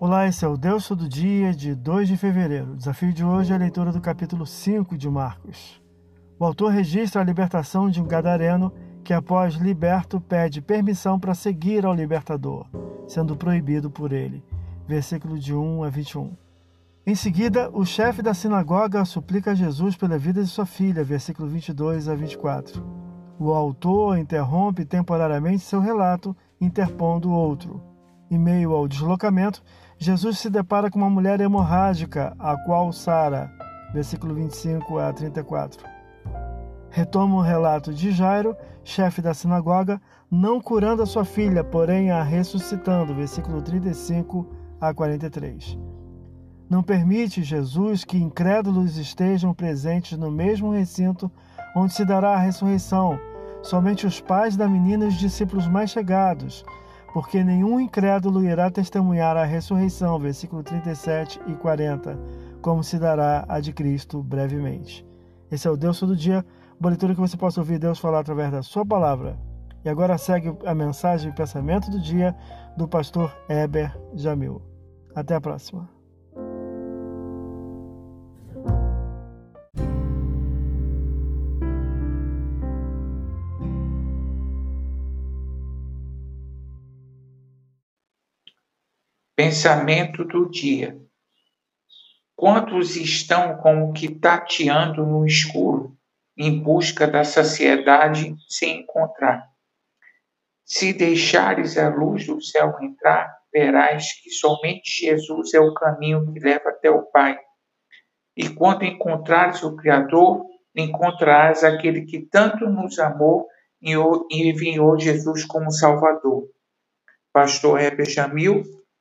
Olá, esse é o Deus Todo Dia de 2 de fevereiro. O desafio de hoje é a leitura do capítulo 5 de Marcos. O autor registra a libertação de um gadareno que, após liberto, pede permissão para seguir ao libertador, sendo proibido por ele. Versículo de 1 a 21. Em seguida, o chefe da sinagoga suplica a Jesus pela vida de sua filha, versículo 22 a 24. O autor interrompe temporariamente seu relato, interpondo outro. Em meio ao deslocamento, Jesus se depara com uma mulher hemorrágica, a qual Sara, versículo 25 a 34. Retoma o relato de Jairo, chefe da sinagoga, não curando a sua filha, porém a ressuscitando, versículo 35 a 43. Não permite Jesus que incrédulos estejam presentes no mesmo recinto onde se dará a ressurreição, somente os pais da menina e os discípulos mais chegados, porque nenhum incrédulo irá testemunhar a ressurreição, versículo 37 e 40, como se dará a de Cristo brevemente. Esse é o Deus todo dia, boa leitura que você possa ouvir Deus falar através da sua palavra. E agora segue a mensagem e pensamento do dia do pastor Eber Jamil. Até a próxima. Pensamento do dia. Quantos estão como que tateando no escuro, em busca da saciedade sem encontrar? Se deixares a luz do céu entrar, verás que somente Jesus é o caminho que leva até o Pai. E quando encontrares o Criador, encontrarás aquele que tanto nos amou e enviou Jesus como Salvador. Pastor Heber Jamil,